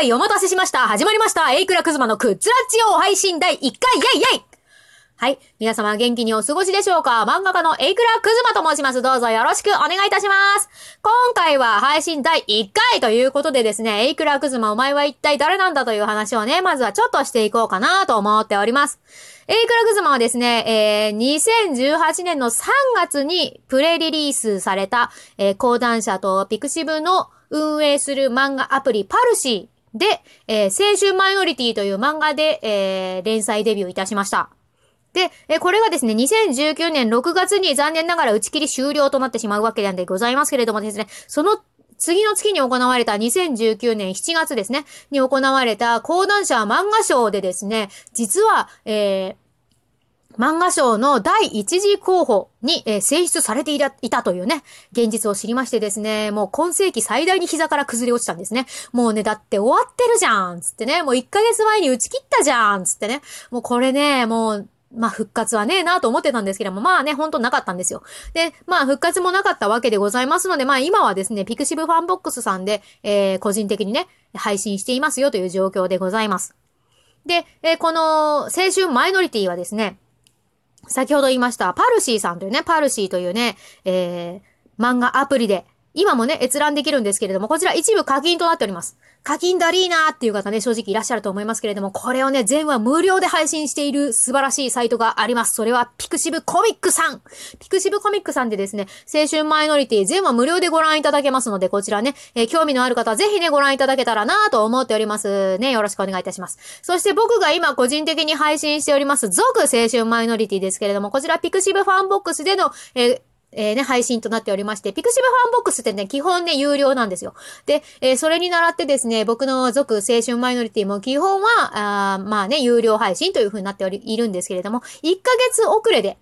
ーい、お待たせしました。始まりました。エイクラクズマのクッツラッチオ配信第1回、イェイイェイはい。皆様元気にお過ごしでしょうか？漫画家のエイクラクズマと申します。どうぞよろしくお願いいたします。今回は配信第1回ということでですね、エイクラクズマお前は一体誰なんだという話をね、まずはちょっとしていこうかなと思っております。エイクラクズマはですね、えー、2018年の3月にプレリリースされた、えー、講談社とピクシブの運営する漫画アプリパルシーで、えー、青春マイノリティという漫画で、えー、連載デビューいたしました。で、えこれがですね、2019年6月に残念ながら打ち切り終了となってしまうわけなんでございますけれどもですね、その次の月に行われた2019年7月ですね、に行われた講談社漫画賞でですね、実は、えー、漫画賞の第一次候補に、えー、選出されていたというね、現実を知りましてですね、もう今世紀最大に膝から崩れ落ちたんですね。もうね、だって終わってるじゃんつってね、もう1ヶ月前に打ち切ったじゃんつってね、もうこれね、もうまあ復活はねえなと思ってたんですけども、まあね、ほんとなかったんですよ。で、まあ復活もなかったわけでございますので、まあ今はですね、ピクシブファンボックスさんで、えー、個人的にね、配信していますよという状況でございます。で、えー、この青春マイノリティはですね、先ほど言いました、パルシーさんというね、パルシーというね、えー、漫画アプリで、今もね、閲覧できるんですけれども、こちら一部課金となっております。課金だりーなーっていう方ね、正直いらっしゃると思いますけれども、これをね、全話無料で配信している素晴らしいサイトがあります。それは、ピクシブコミックさんピクシブコミックさんでですね、青春マイノリティ全話無料でご覧いただけますので、こちらね、えー、興味のある方はぜひね、ご覧いただけたらなーと思っております。ね、よろしくお願いいたします。そして僕が今個人的に配信しております、続青春マイノリティですけれども、こちらピクシブファンボックスでの、えーえー、ね、配信となっておりまして、ピクシブファンボックスってね、基本ね、有料なんですよ。で、えー、それに倣ってですね、僕の続青春マイノリティも基本は、あまあね、有料配信という風になっており、いるんですけれども、1ヶ月遅れで、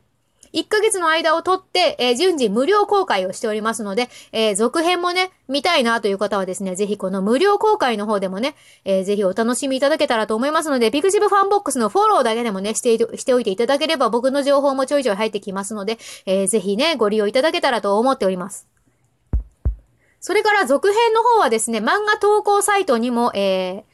1ヶ月の間をとって、えー、順次無料公開をしておりますので、えー、続編もね、見たいなという方はですね、ぜひこの無料公開の方でもね、えー、ぜひお楽しみいただけたらと思いますので、ピクシブファンボックスのフォローだけでもね、してしておいていただければ僕の情報もちょいちょい入ってきますので、えー、ぜひね、ご利用いただけたらと思っております。それから続編の方はですね、漫画投稿サイトにも、えー、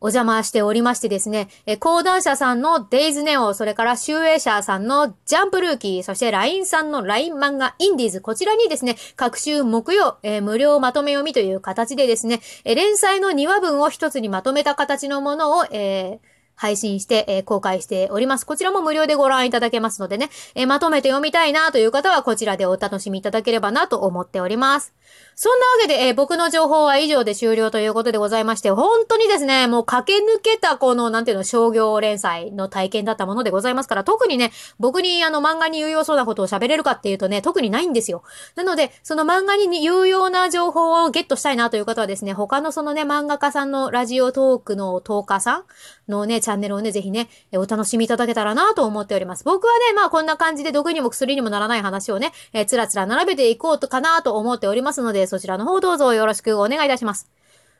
お邪魔しておりましてですね、え講談社さんのデイズネオ、それから集英社さんのジャンプルーキー、そして LINE さんの LINE 漫画インディーズ、こちらにですね、各週木曜、え、無料まとめ読みという形でですね、え連載の2話分を一つにまとめた形のものを、えー配信して、えー、公開しております。こちらも無料でご覧いただけますのでね、えー、まとめて読みたいなという方はこちらでお楽しみいただければなと思っております。そんなわけで、えー、僕の情報は以上で終了ということでございまして、本当にですね、もう駆け抜けたこの、なんていうの、商業連載の体験だったものでございますから、特にね、僕にあの漫画に有用そうなことを喋れるかっていうとね、特にないんですよ。なので、その漫画に有用な情報をゲットしたいなという方はですね、他のそのね、漫画家さんのラジオトークの10日さんのね、ャンネルをね、ぜひね、えお楽しみいただけたらなと思っております。僕はね、まあこんな感じで毒にも薬にもならない話をね、えー、つらつら並べていこうとかなと思っておりますので、そちらの方どうぞよろしくお願いいたします。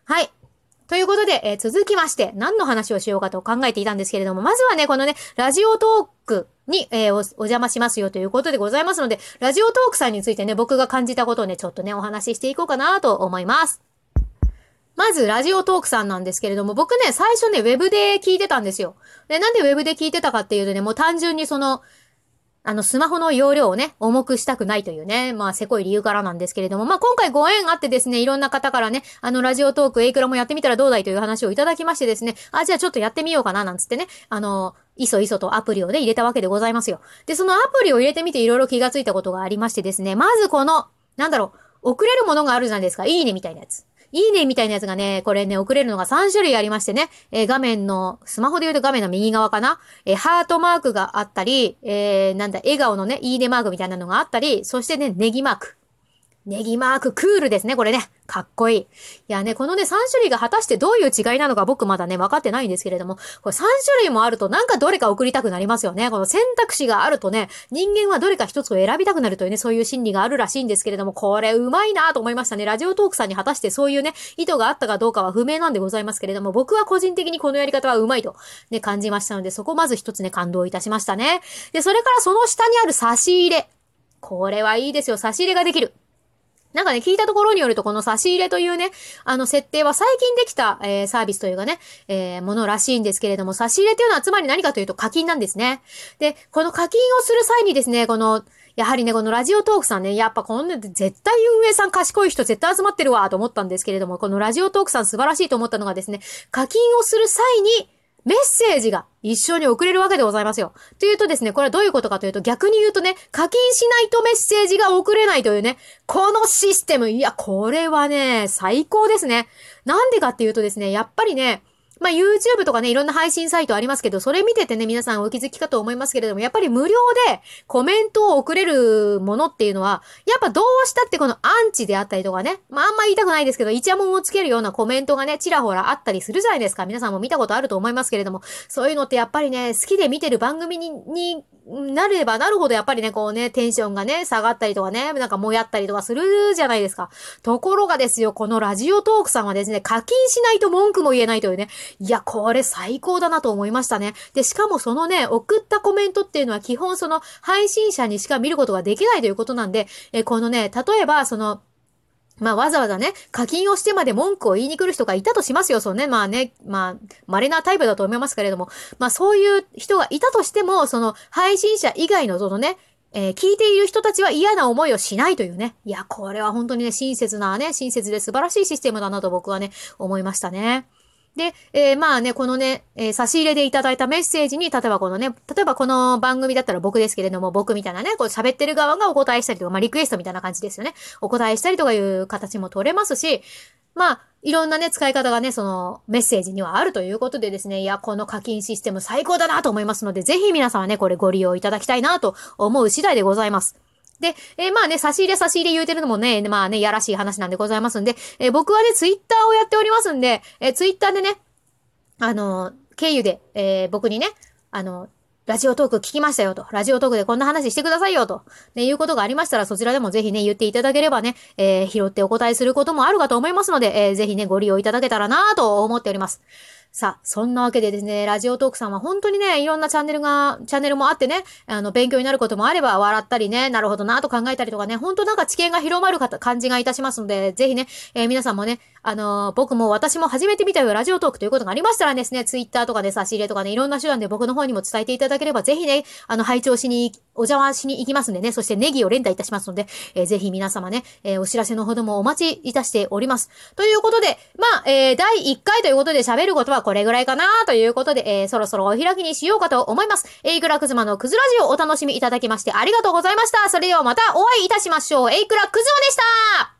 はい。ということで、えー、続きまして、何の話をしようかと考えていたんですけれども、まずはね、このね、ラジオトークに、えー、お邪魔しますよということでございますので、ラジオトークさんについてね、僕が感じたことをね、ちょっとね、お話ししていこうかなと思います。まず、ラジオトークさんなんですけれども、僕ね、最初ね、ウェブで聞いてたんですよ。で、なんでウェブで聞いてたかっていうとね、もう単純にその、あの、スマホの容量をね、重くしたくないというね、まあ、せこい理由からなんですけれども、まあ、今回ご縁あってですね、いろんな方からね、あの、ラジオトーク、エイクラもやってみたらどうだいという話をいただきましてですね、あ、じゃあちょっとやってみようかな、なんつってね、あの、いそいそとアプリをね、入れたわけでございますよ。で、そのアプリを入れてみていろいろ気がついたことがありましてですね、まずこの、なんだろう、送れるものがあるじゃないですか。いいねみたいなやつ。いいねみたいなやつがね、これね、送れるのが3種類ありましてね、えー、画面の、スマホで言うと画面の右側かな、えー、ハートマークがあったり、えー、なんだ、笑顔のね、いいねマークみたいなのがあったり、そしてね、ネギマーク。ネギマーククールですね、これね。かっこいい。いやね、このね、3種類が果たしてどういう違いなのか僕まだね、分かってないんですけれども、これ3種類もあるとなんかどれか送りたくなりますよね。この選択肢があるとね、人間はどれか一つを選びたくなるというね、そういう心理があるらしいんですけれども、これうまいなと思いましたね。ラジオトークさんに果たしてそういうね、意図があったかどうかは不明なんでございますけれども、僕は個人的にこのやり方はうまいとね、感じましたので、そこまず一つね、感動いたしましたね。で、それからその下にある差し入れ。これはいいですよ。差し入れができる。なんかね、聞いたところによると、この差し入れというね、あの、設定は最近できた、えー、サービスというかね、えー、ものらしいんですけれども、差し入れというのはつまり何かというと課金なんですね。で、この課金をする際にですね、この、やはりね、このラジオトークさんね、やっぱこんな、絶対運営さん賢い人絶対集まってるわ、と思ったんですけれども、このラジオトークさん素晴らしいと思ったのがですね、課金をする際に、メッセージが一緒に送れるわけでございますよ。というとですね、これはどういうことかというと、逆に言うとね、課金しないとメッセージが送れないというね、このシステム、いや、これはね、最高ですね。なんでかっていうとですね、やっぱりね、まあ、YouTube とかね、いろんな配信サイトありますけど、それ見ててね、皆さんお気づきかと思いますけれども、やっぱり無料でコメントを送れるものっていうのは、やっぱどうしたってこのアンチであったりとかね、まあ、あんま言いたくないですけど、イチャモンをつけるようなコメントがね、ちらほらあったりするじゃないですか。皆さんも見たことあると思いますけれども、そういうのってやっぱりね、好きで見てる番組に、になればなるほどやっぱりね、こうね、テンションがね、下がったりとかね、なんかもやったりとかするじゃないですか。ところがですよ、このラジオトークさんはですね、課金しないと文句も言えないというね、いや、これ最高だなと思いましたね。で、しかもそのね、送ったコメントっていうのは基本その配信者にしか見ることができないということなんで、え、このね、例えばその、まあわざわざね、課金をしてまで文句を言いに来る人がいたとしますよ、そうね。まあね、まあ、稀なタイプだと思いますけれども、まあそういう人がいたとしても、その配信者以外のそのね、えー、聞いている人たちは嫌な思いをしないというね。いや、これは本当にね、親切なね、親切で素晴らしいシステムだなと僕はね、思いましたね。で、えー、まあね、このね、えー、差し入れでいただいたメッセージに、例えばこのね、例えばこの番組だったら僕ですけれども、僕みたいなね、こう喋ってる側がお答えしたりとか、まあリクエストみたいな感じですよね。お答えしたりとかいう形も取れますし、まあ、いろんなね、使い方がね、そのメッセージにはあるということでですね、いや、この課金システム最高だなと思いますので、ぜひ皆さんはね、これご利用いただきたいなと思う次第でございます。で、えー、まあね、差し入れ差し入れ言うてるのもね、まあね、やらしい話なんでございますんで、えー、僕はね、ツイッターをやっておりますんで、えー、ツイッターでね、あの、経由で、えー、僕にね、あの、ラジオトーク聞きましたよと。ラジオトークでこんな話してくださいよと。ね、いうことがありましたら、そちらでもぜひね、言っていただければね、えー、拾ってお答えすることもあるかと思いますので、えー、ぜひね、ご利用いただけたらなと思っております。さあ、そんなわけでですね、ラジオトークさんは本当にね、いろんなチャンネルが、チャンネルもあってね、あの、勉強になることもあれば、笑ったりね、なるほどなと考えたりとかね、本当なんか知見が広まる感じがいたしますので、ぜひね、えー、皆さんもね、あのー、僕も私も初めて見たよラジオトークということがありましたらですね、ツイッターとかで差し入れとかね、いろんな手段で僕の方にも伝えていただければ、ぜひね、あの、拝聴しに、お邪魔しに行きますんでね、そしてネギを連打いたしますので、えー、ぜひ皆様ね、えー、お知らせのほどもお待ちいたしております。ということで、まあ、えー、第1回ということで喋ることはこれぐらいかなということで、えー、そろそろお開きにしようかと思います。えいくらくずまのくずラジオをお楽しみいただきましてありがとうございました。それではまたお会いいたしましょう。えいくらくずまでした